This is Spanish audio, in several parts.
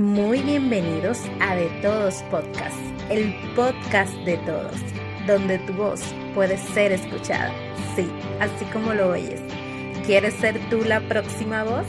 Muy bienvenidos a De Todos Podcast, el podcast de todos, donde tu voz puede ser escuchada. Sí, así como lo oyes. ¿Quieres ser tú la próxima voz?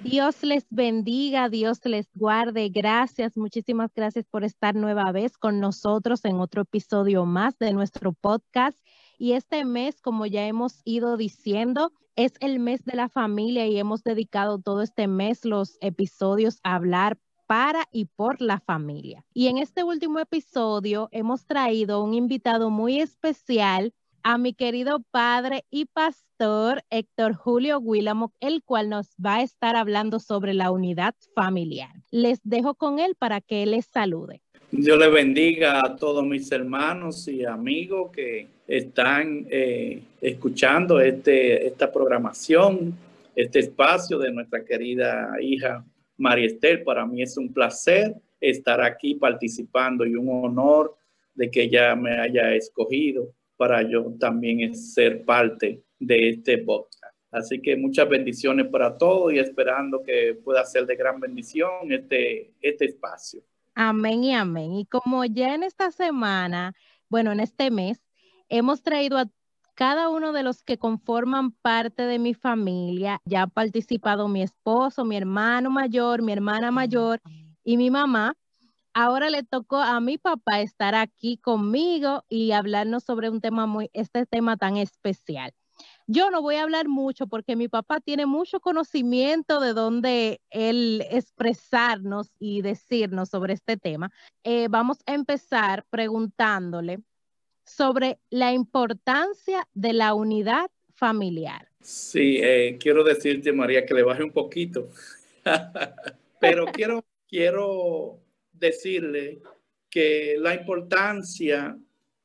Dios les bendiga, Dios les guarde. Gracias, muchísimas gracias por estar nueva vez con nosotros en otro episodio más de nuestro podcast. Y este mes, como ya hemos ido diciendo, es el mes de la familia y hemos dedicado todo este mes los episodios a hablar para y por la familia. Y en este último episodio hemos traído un invitado muy especial a mi querido padre y pastor Héctor Julio Willamo, el cual nos va a estar hablando sobre la unidad familiar. Les dejo con él para que les salude. Dios le bendiga a todos mis hermanos y amigos que están eh, escuchando este, esta programación, este espacio de nuestra querida hija María Estel. Para mí es un placer estar aquí participando y un honor de que ella me haya escogido para yo también ser parte de este podcast. Así que muchas bendiciones para todos y esperando que pueda ser de gran bendición este, este espacio. Amén y amén. Y como ya en esta semana, bueno, en este mes, hemos traído a cada uno de los que conforman parte de mi familia. Ya ha participado mi esposo, mi hermano mayor, mi hermana mayor y mi mamá. Ahora le tocó a mi papá estar aquí conmigo y hablarnos sobre un tema muy, este tema tan especial. Yo no voy a hablar mucho porque mi papá tiene mucho conocimiento de dónde él expresarnos y decirnos sobre este tema. Eh, vamos a empezar preguntándole sobre la importancia de la unidad familiar. Sí, eh, quiero decirte, María, que le baje un poquito, pero quiero, quiero decirle que la importancia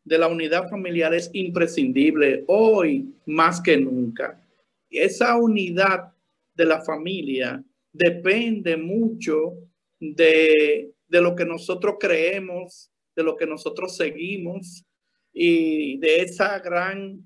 de la unidad familiar es imprescindible hoy más que nunca. Esa unidad de la familia depende mucho de, de lo que nosotros creemos, de lo que nosotros seguimos y de esa gran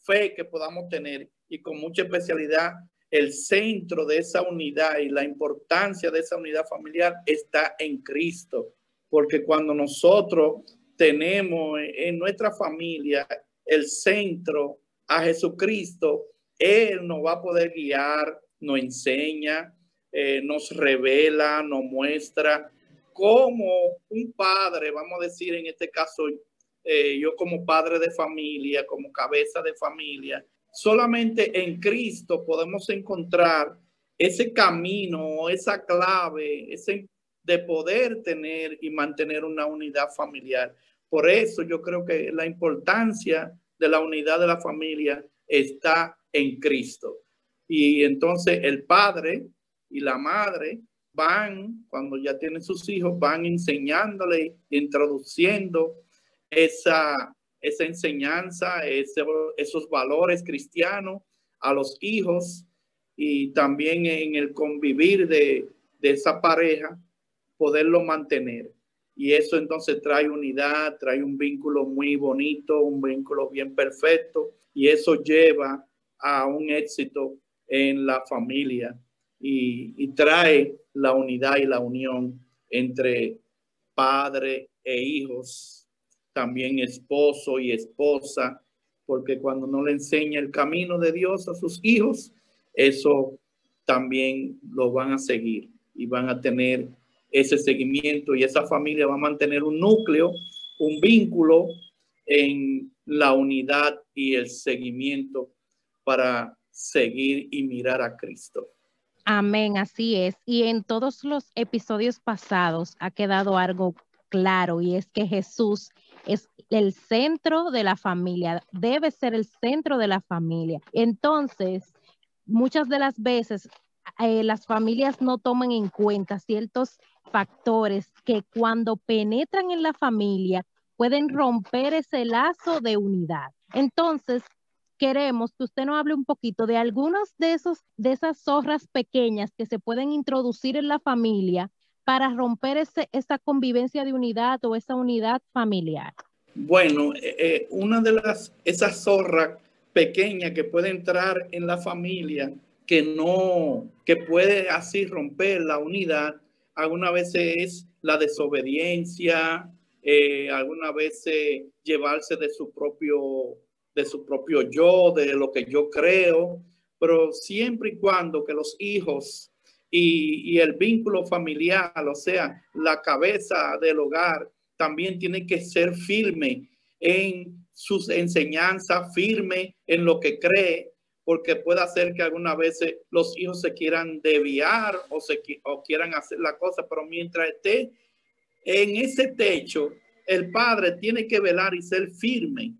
fe que podamos tener y con mucha especialidad el centro de esa unidad y la importancia de esa unidad familiar está en Cristo, porque cuando nosotros tenemos en nuestra familia el centro a Jesucristo, Él nos va a poder guiar, nos enseña, eh, nos revela, nos muestra cómo un padre, vamos a decir en este caso, eh, yo como padre de familia, como cabeza de familia, solamente en Cristo podemos encontrar ese camino, esa clave, ese de poder tener y mantener una unidad familiar. Por eso yo creo que la importancia de la unidad de la familia está en Cristo. Y entonces el padre y la madre van, cuando ya tienen sus hijos, van enseñándole, introduciendo esa, esa enseñanza, esos valores cristianos a los hijos y también en el convivir de, de esa pareja, poderlo mantener. Y eso entonces trae unidad, trae un vínculo muy bonito, un vínculo bien perfecto, y eso lleva a un éxito en la familia y, trae la unidad y la unión entre padre e hijos, también esposo y esposa, porque cuando no le enseña el camino de Dios a sus hijos, eso también lo van a seguir y van a tener ese seguimiento y esa familia va a mantener un núcleo, un vínculo en la unidad y el seguimiento para seguir y mirar a Cristo. Amén, así es. Y en todos los episodios pasados ha quedado algo claro y es que Jesús es el centro de la familia, debe ser el centro de la familia. Entonces, muchas de las veces eh, las familias no toman en cuenta ciertos factores que cuando penetran en la familia pueden romper ese lazo de unidad. Entonces, queremos que usted nos hable un poquito de algunos de esos de esas zorras pequeñas que se pueden introducir en la familia para romper ese, esa convivencia de unidad o esa unidad familiar. Bueno, eh, eh, una de las esas zorras pequeñas que puede entrar en la familia que no, que puede así romper la unidad, algunas veces es la desobediencia, eh, algunas veces llevarse de su propio, de su propio yo, de lo que yo creo, pero siempre y cuando que los hijos y, el vínculo familiar, o sea, la cabeza del hogar, también tiene que ser firme en sus enseñanzas, firme en lo que cree, porque puede hacer que algunas veces los hijos se quieran desviar o, se, o quieran hacer la cosa, pero mientras esté en ese techo, el padre tiene que velar y ser firme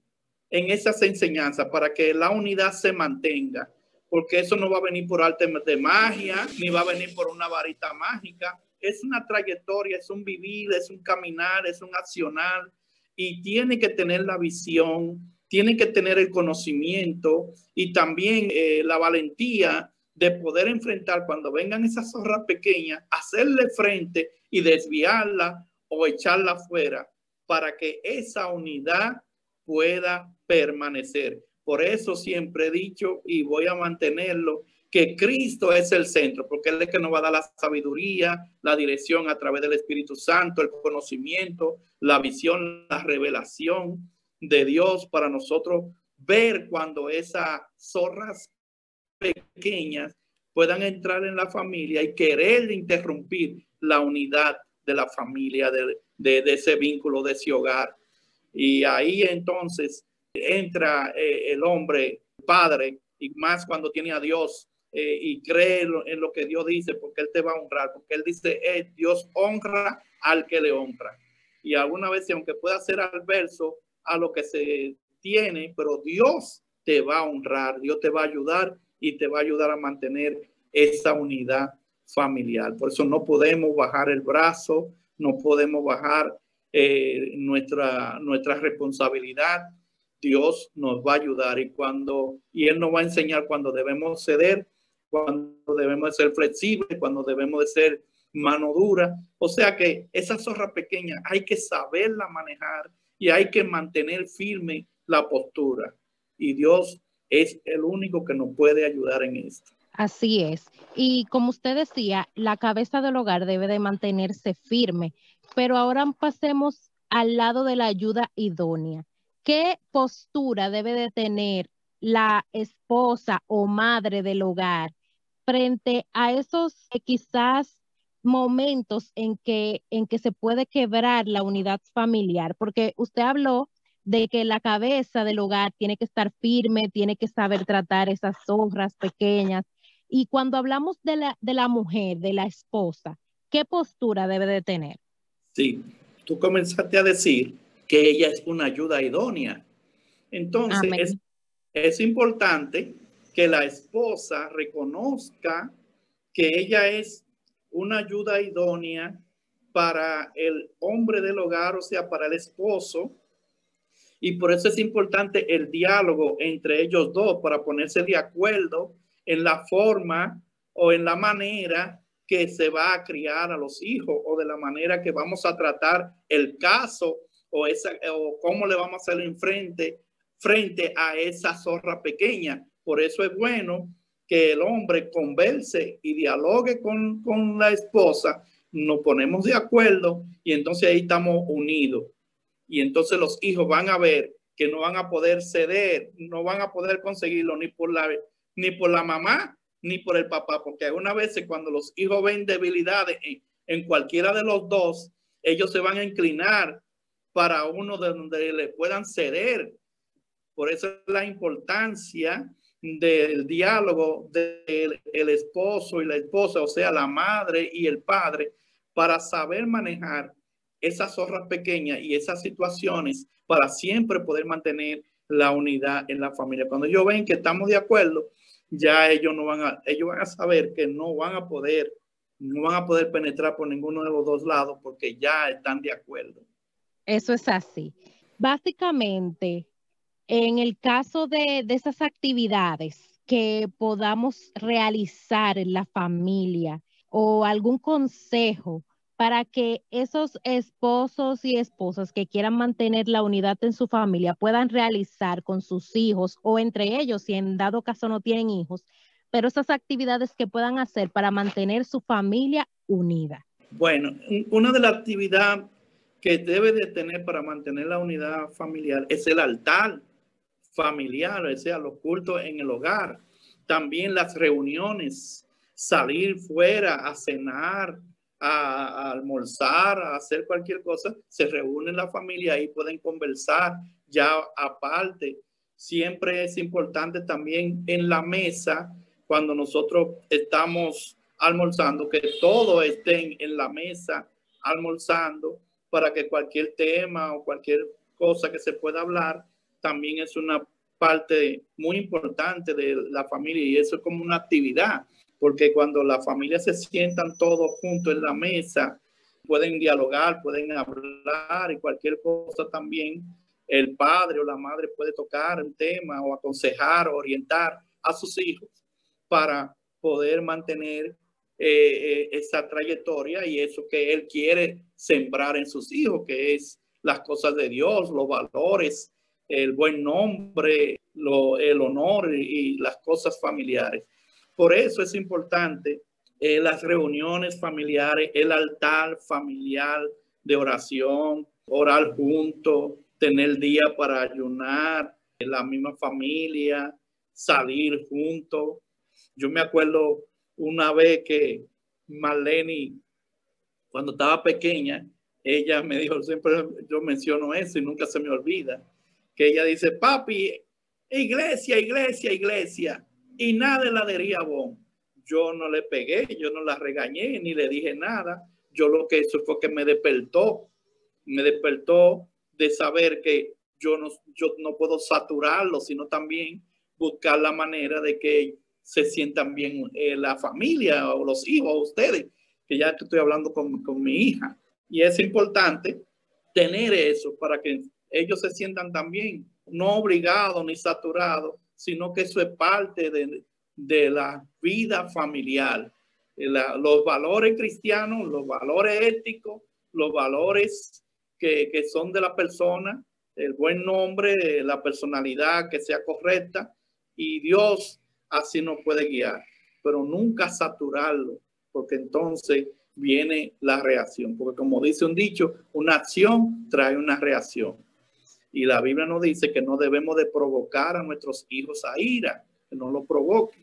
en esas enseñanzas para que la unidad se mantenga, porque eso no va a venir por arte de magia, ni va a venir por una varita mágica, es una trayectoria, es un vivir, es un caminar, es un accionar y tiene que tener la visión tienen que tener el conocimiento y también eh, la valentía de poder enfrentar cuando vengan esas zorras pequeñas, hacerle frente y desviarla o echarla fuera para que esa unidad pueda permanecer. Por eso siempre he dicho y voy a mantenerlo, que Cristo es el centro, porque Él es que nos va a dar la sabiduría, la dirección a través del Espíritu Santo, el conocimiento, la visión, la revelación de Dios para nosotros ver cuando esas zorras pequeñas puedan entrar en la familia y querer interrumpir la unidad de la familia, de, ese vínculo, de ese hogar. Y ahí entonces entra eh, el hombre, padre, y más cuando tiene a Dios eh, y cree en lo, que Dios dice, porque Él te va a honrar, porque Él dice, eh, Dios honra al que le honra. Y alguna vez, aunque pueda ser adverso, a lo que se tiene, pero Dios te va a honrar, Dios te va a ayudar y te va a ayudar a mantener esa unidad familiar. Por eso no podemos bajar el brazo, no podemos bajar nuestra, nuestra responsabilidad. Dios nos va a ayudar y cuando, y Él nos va a enseñar cuando debemos ceder, cuando debemos ser flexibles, cuando debemos de ser mano dura. O sea que esa zorra pequeña hay que saberla manejar y hay que mantener firme la postura. Y Dios es el único que nos puede ayudar en esto. Así es. Y como usted decía, la cabeza del hogar debe de mantenerse firme. Pero ahora pasemos al lado de la ayuda idónea. ¿Qué postura debe de tener la esposa o madre del hogar frente a esos quizás momentos en que, en que se puede quebrar la unidad familiar, porque usted habló de que la cabeza del hogar tiene que estar firme, tiene que saber tratar esas zorras pequeñas. Y cuando hablamos de la, de la mujer, de la esposa, ¿qué postura debe de tener? Sí, tú comenzaste a decir que ella es una ayuda idónea. Entonces, es, es importante que la esposa reconozca que ella es una ayuda idónea para el hombre del hogar, o sea, para el esposo. Y por eso es importante el diálogo entre ellos dos para ponerse de acuerdo en la forma o en la manera que se va a criar a los hijos o de la manera que vamos a tratar el caso o, esa, o cómo le vamos a hacer en frente, frente a esa zorra pequeña. Por eso es bueno que el hombre converse y dialogue con, con la esposa, nos ponemos de acuerdo y entonces ahí estamos unidos. Y entonces los hijos van a ver que no van a poder ceder, no van a poder conseguirlo ni por la, ni por la mamá ni por el papá, porque algunas veces cuando los hijos ven debilidades en, en cualquiera de los dos, ellos se van a inclinar para uno de donde le puedan ceder. Por eso es la importancia del diálogo del el esposo y la esposa, o sea, la madre y el padre, para saber manejar esas zorras pequeñas y esas situaciones para siempre poder mantener la unidad en la familia. Cuando ellos ven que estamos de acuerdo, ya ellos no van a, ellos van a saber que no van a poder, no van a poder penetrar por ninguno de los dos lados porque ya están de acuerdo. Eso es así. Básicamente, en el caso de, esas actividades que podamos realizar en la familia o algún consejo para que esos esposos y esposas que quieran mantener la unidad en su familia puedan realizar con sus hijos o entre ellos, si en dado caso no tienen hijos, pero esas actividades que puedan hacer para mantener su familia unida. Bueno, una de las actividades que debe de tener para mantener la unidad familiar es el altar familiar, o sea, los cultos en el hogar. También las reuniones, salir fuera a cenar, a, almorzar, a hacer cualquier cosa, se reúne la familia y pueden conversar ya aparte. Siempre es importante también en la mesa, cuando nosotros estamos almorzando, que todos estén en la mesa almorzando para que cualquier tema o cualquier cosa que se pueda hablar también es una parte muy importante de la familia y eso es como una actividad porque cuando la familia se sientan todos juntos en la mesa, pueden dialogar, pueden hablar y cualquier cosa también, el padre o la madre puede tocar un tema o aconsejar o orientar a sus hijos para poder mantener eh, eh, esa trayectoria y eso que él quiere sembrar en sus hijos, que es las cosas de Dios, los valores, el buen nombre, el honor y las cosas familiares. Por eso es importante eh, las reuniones familiares, el altar familiar de oración, orar juntos, tener día para ayunar, la misma familia, salir juntos. Yo me acuerdo una vez que Marlene, cuando estaba pequeña, ella me dijo, siempre yo menciono eso y nunca se me olvida, que ella dice, papi, iglesia, iglesia, iglesia y nada de bon. Yo no le pegué, yo no la regañé, ni le dije nada. Yo lo que eso fue que me despertó, me despertó de saber que yo no, yo no puedo saturarlo, sino también buscar la manera de que se sientan bien eh, la familia o los hijos, ustedes, que ya estoy hablando con, con mi hija. Y es importante tener eso para que ellos se sientan también, no obligados ni saturados, sino que eso es parte de, la vida familiar. los valores cristianos, los valores éticos, los valores que, que son de la persona, el buen nombre, la personalidad que sea correcta y Dios así nos puede guiar, pero nunca saturarlo, porque entonces viene la reacción, porque como dice un dicho, una acción trae una reacción. Y la Biblia nos dice que no debemos de provocar a nuestros hijos a ira, que no lo provoque.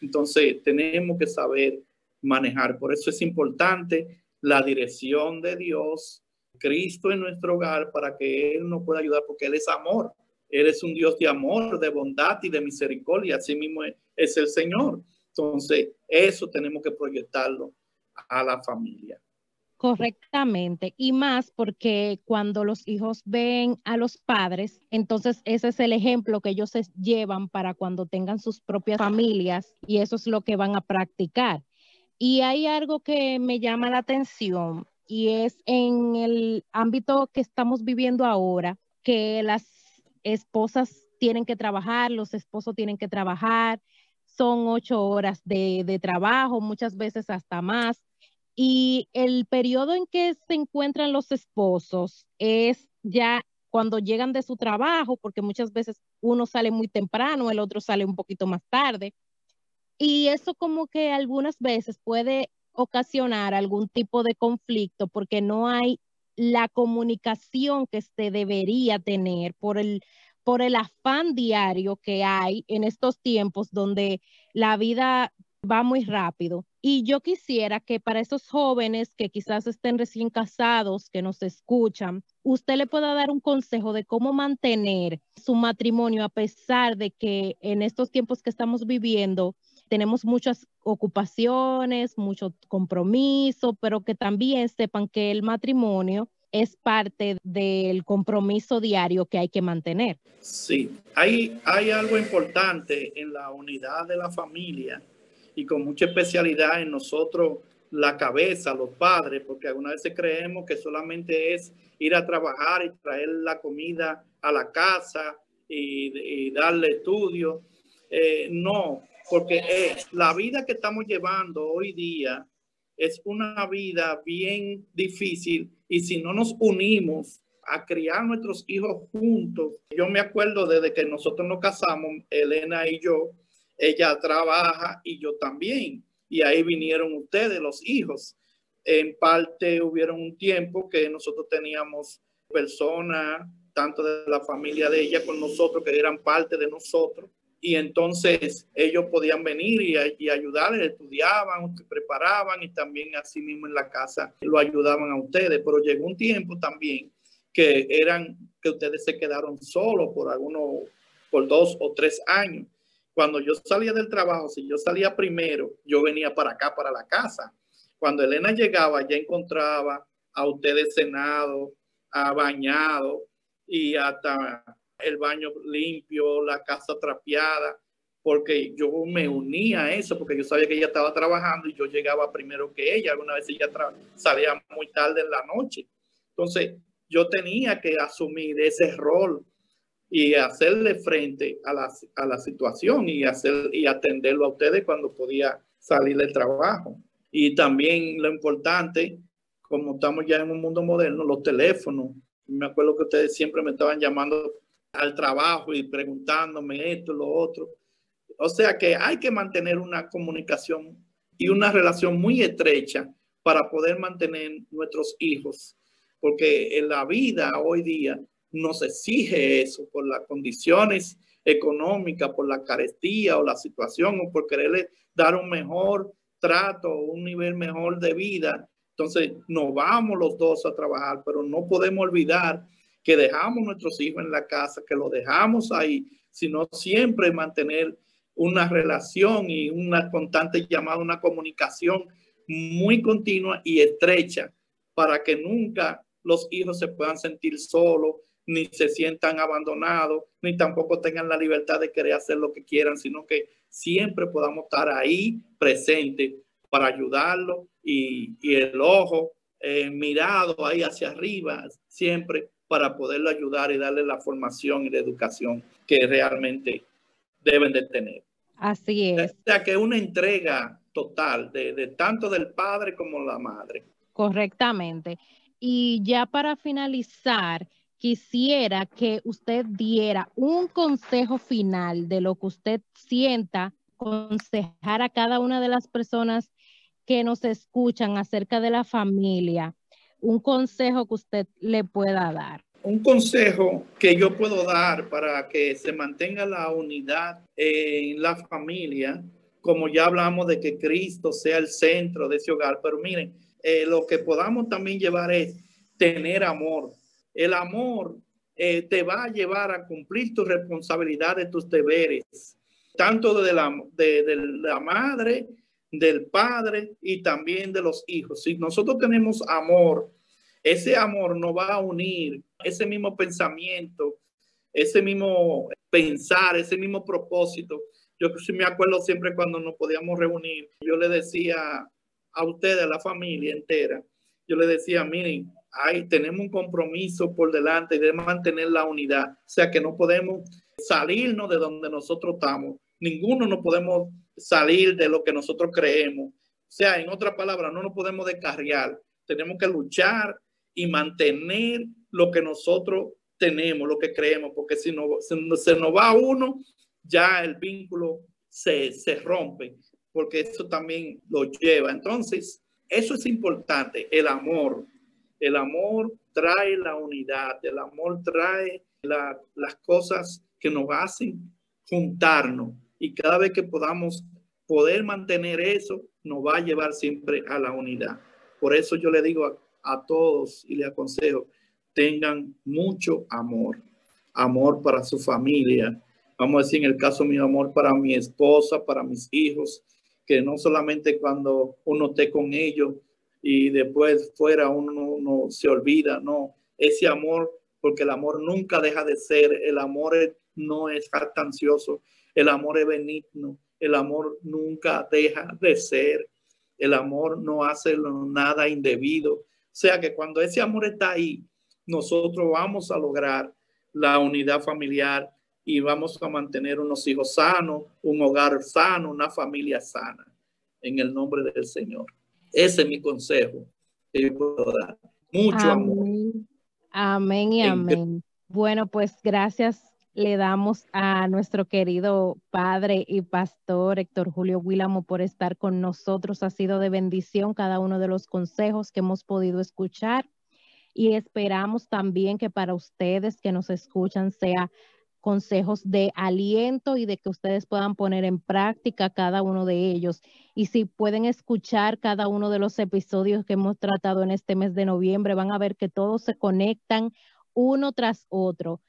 Entonces tenemos que saber manejar. Por eso es importante la dirección de Dios, Cristo en nuestro hogar, para que Él nos pueda ayudar, porque Él es amor. Él es un Dios de amor, de bondad y de misericordia. Así mismo es el Señor. Entonces, eso tenemos que proyectarlo a la familia. Correctamente, y más porque cuando los hijos ven a los padres, entonces ese es el ejemplo que ellos se llevan para cuando tengan sus propias familias y eso es lo que van a practicar. Y hay algo que me llama la atención y es en el ámbito que estamos viviendo ahora, que las esposas tienen que trabajar, los esposos tienen que trabajar, son ocho horas de, de trabajo, muchas veces hasta más y el periodo en que se encuentran los esposos es ya cuando llegan de su trabajo, porque muchas veces uno sale muy temprano, el otro sale un poquito más tarde. Y eso como que algunas veces puede ocasionar algún tipo de conflicto porque no hay la comunicación que se debería tener por el, por el afán diario que hay en estos tiempos donde la vida va muy rápido. Y yo quisiera que para esos jóvenes que quizás estén recién casados, que nos escuchan, usted le pueda dar un consejo de cómo mantener su matrimonio a pesar de que en estos tiempos que estamos viviendo tenemos muchas ocupaciones, mucho compromiso, pero que también sepan que el matrimonio es parte del compromiso diario que hay que mantener. Sí, hay, hay algo importante en la unidad de la familia y con mucha especialidad en nosotros la cabeza, los padres, porque algunas veces creemos que solamente es ir a trabajar y traer la comida a la casa y, darle estudio. Eh, no, porque la vida que estamos llevando hoy día es una vida bien difícil y si no nos unimos a criar nuestros hijos juntos, yo me acuerdo desde que nosotros nos casamos, Elena y yo, ella trabaja y yo también. Y ahí vinieron ustedes, los hijos. En parte hubieron un tiempo que nosotros teníamos personas, tanto de la familia de ella con nosotros, que eran parte de nosotros. Y entonces ellos podían venir y, y ayudarles, estudiaban, preparaban y también así mismo en la casa lo ayudaban a ustedes. Pero llegó un tiempo también que eran que ustedes se quedaron solos por algunos, por dos o tres años. Cuando yo salía del trabajo, si yo salía primero, yo venía para acá, para la casa. Cuando Elena llegaba, ya encontraba a ustedes cenado, a bañado y hasta el baño limpio, la casa trapeada, porque yo me unía a eso, porque yo sabía que ella estaba trabajando y yo llegaba primero que ella. Alguna vez ella salía muy tarde en la noche. Entonces, yo tenía que asumir ese rol y hacerle frente a la, a la situación y, hacer, y atenderlo a ustedes cuando podía salir del trabajo. Y también lo importante, como estamos ya en un mundo moderno, los teléfonos. Me acuerdo que ustedes siempre me estaban llamando al trabajo y preguntándome esto, lo otro. O sea que hay que mantener una comunicación y una relación muy estrecha para poder mantener nuestros hijos porque en la vida hoy día nos exige eso por las condiciones económicas, por la carestía o la situación o por quererle dar un mejor trato, un nivel mejor de vida. Entonces nos vamos los dos a trabajar, pero no podemos olvidar que dejamos nuestros hijos en la casa, que los dejamos ahí, sino siempre mantener una relación y una constante llamada, una comunicación muy continua y estrecha para que nunca los hijos se puedan sentir solos, ni se sientan abandonados, ni tampoco tengan la libertad de querer hacer lo que quieran, sino que siempre podamos estar ahí presente para ayudarlo y, el ojo eh, mirado ahí hacia arriba, siempre para poderlo ayudar y darle la formación y la educación que realmente deben de tener. Así es. O sea que una entrega total de, de tanto del padre como la madre. Correctamente. Y ya para finalizar, quisiera que usted diera un consejo final de lo que usted sienta aconsejar a cada una de las personas que nos escuchan acerca de la familia, un consejo que usted le pueda dar. Un consejo que yo puedo dar para que se mantenga la unidad en la familia, como ya hablamos de que Cristo sea el centro de ese hogar, pero miren, eh, lo que podamos también llevar es tener amor. El amor eh, te va a llevar a cumplir tus responsabilidades, tus deberes, tanto de la, de, de la madre, del padre y también de los hijos. Si nosotros tenemos amor, ese amor nos va a unir, ese mismo pensamiento, ese mismo pensar, ese mismo propósito. Yo me acuerdo siempre cuando nos podíamos reunir, yo le decía a ustedes, a la familia entera, yo le decía, miren, hay, tenemos un compromiso por delante de mantener la unidad. O sea que no podemos salirnos de donde nosotros estamos. Ninguno no podemos salir de lo que nosotros creemos. O sea, en otras palabras, no nos podemos descarriar. Tenemos que luchar y mantener lo que nosotros tenemos, lo que creemos, porque si no se, se nos va uno, ya el vínculo se, se rompe, porque eso también lo lleva. Entonces, eso es importante, el amor. El amor trae la unidad, el amor trae las cosas que nos hacen juntarnos y cada vez que podamos poder mantener eso, nos va a llevar siempre a la unidad. Por eso yo le digo a, a todos y le aconsejo, tengan mucho amor, amor para su familia. Vamos a decir en el caso mío, amor para mi esposa, para mis hijos, que no solamente cuando uno esté con ellos y después fuera uno no, se olvida, no, ese amor, porque el amor nunca deja de ser, el amor no es jactancioso, el amor es benigno, el amor nunca deja de ser, el amor no hace nada indebido. O sea que cuando ese amor está ahí, nosotros vamos a lograr la unidad familiar, y vamos a mantener unos hijos sanos, un hogar sano, una familia sana, en el nombre del Señor. Ese es mi consejo que yo puedo dar. Mucho amor. Amén y amén. Bueno, pues gracias le damos a nuestro querido padre y pastor Héctor Julio Willamo por estar con nosotros. Ha sido de bendición cada uno de los consejos que hemos podido escuchar y esperamos también que para ustedes que nos escuchan sea consejos de aliento y de que ustedes puedan poner en práctica cada uno de ellos. Y si pueden escuchar cada uno de los episodios que hemos tratado en este mes de noviembre, van a ver que todos se conectan uno tras otro.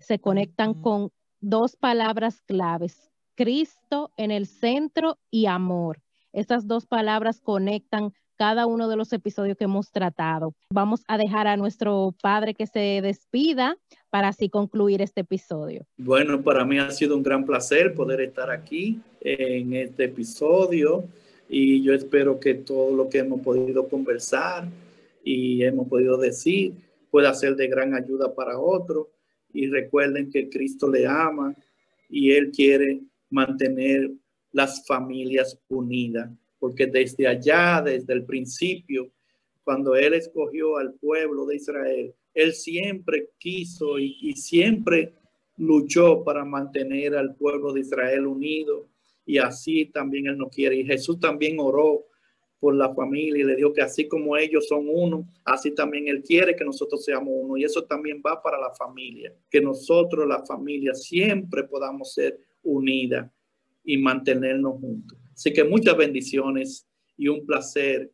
Se conectan con dos palabras claves, Cristo en el centro y amor. Estas dos palabras conectan cada uno de los episodios que hemos tratado. Vamos a dejar a nuestro padre que se despida para así concluir este episodio. Bueno, para mí ha sido un gran placer poder estar aquí en este episodio y yo espero que todo lo que hemos podido conversar y hemos podido decir pueda ser de gran ayuda para otros y recuerden que Cristo le ama y Él quiere mantener las familias unidas porque desde allá, desde el principio, cuando Él escogió al pueblo de Israel, Él siempre quiso y, siempre luchó para mantener al pueblo de Israel unido y así también Él no quiere. Y Jesús también oró por la familia y le dijo que así como ellos son uno, así también Él quiere que nosotros seamos uno. Y eso también va para la familia, que nosotros, la familia, siempre podamos ser unidas y mantenernos juntos. Así que muchas bendiciones y un placer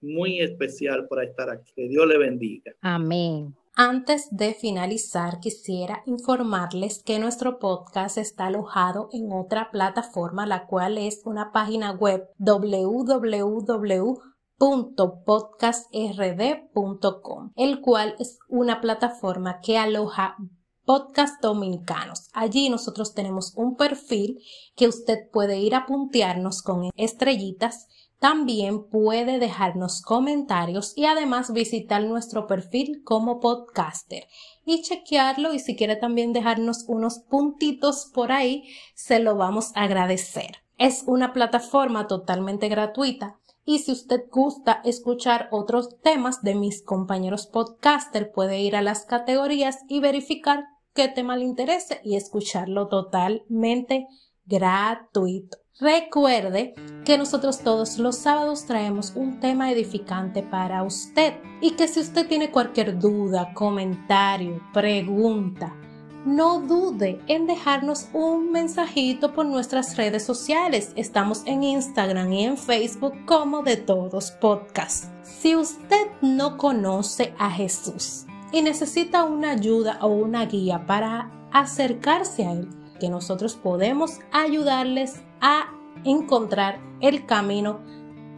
muy especial para estar aquí. Que Dios le bendiga. Amén. Antes de finalizar, quisiera informarles que nuestro podcast está alojado en otra plataforma, la cual es una página web www.podcastrd.com, el cual es una plataforma que aloja podcast dominicanos. Allí nosotros tenemos un perfil que usted puede ir a puntearnos con estrellitas. También puede dejarnos comentarios y además visitar nuestro perfil como podcaster y chequearlo y si quiere también dejarnos unos puntitos por ahí, se lo vamos a agradecer. Es una plataforma totalmente gratuita y si usted gusta escuchar otros temas de mis compañeros podcaster, puede ir a las categorías y verificar qué tema le interese y escucharlo totalmente gratuito. Recuerde que nosotros todos los sábados traemos un tema edificante para usted y que si usted tiene cualquier duda, comentario, pregunta, no dude en dejarnos un mensajito por nuestras redes sociales. Estamos en Instagram y en Facebook como de todos podcast. Si usted no conoce a Jesús, y necesita una ayuda o una guía para acercarse a Él, que nosotros podemos ayudarles a encontrar el camino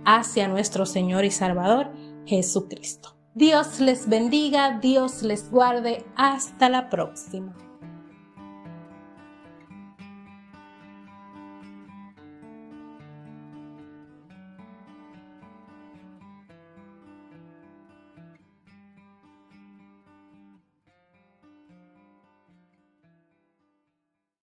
hacia nuestro Señor y Salvador Jesucristo. Dios les bendiga, Dios les guarde. Hasta la próxima.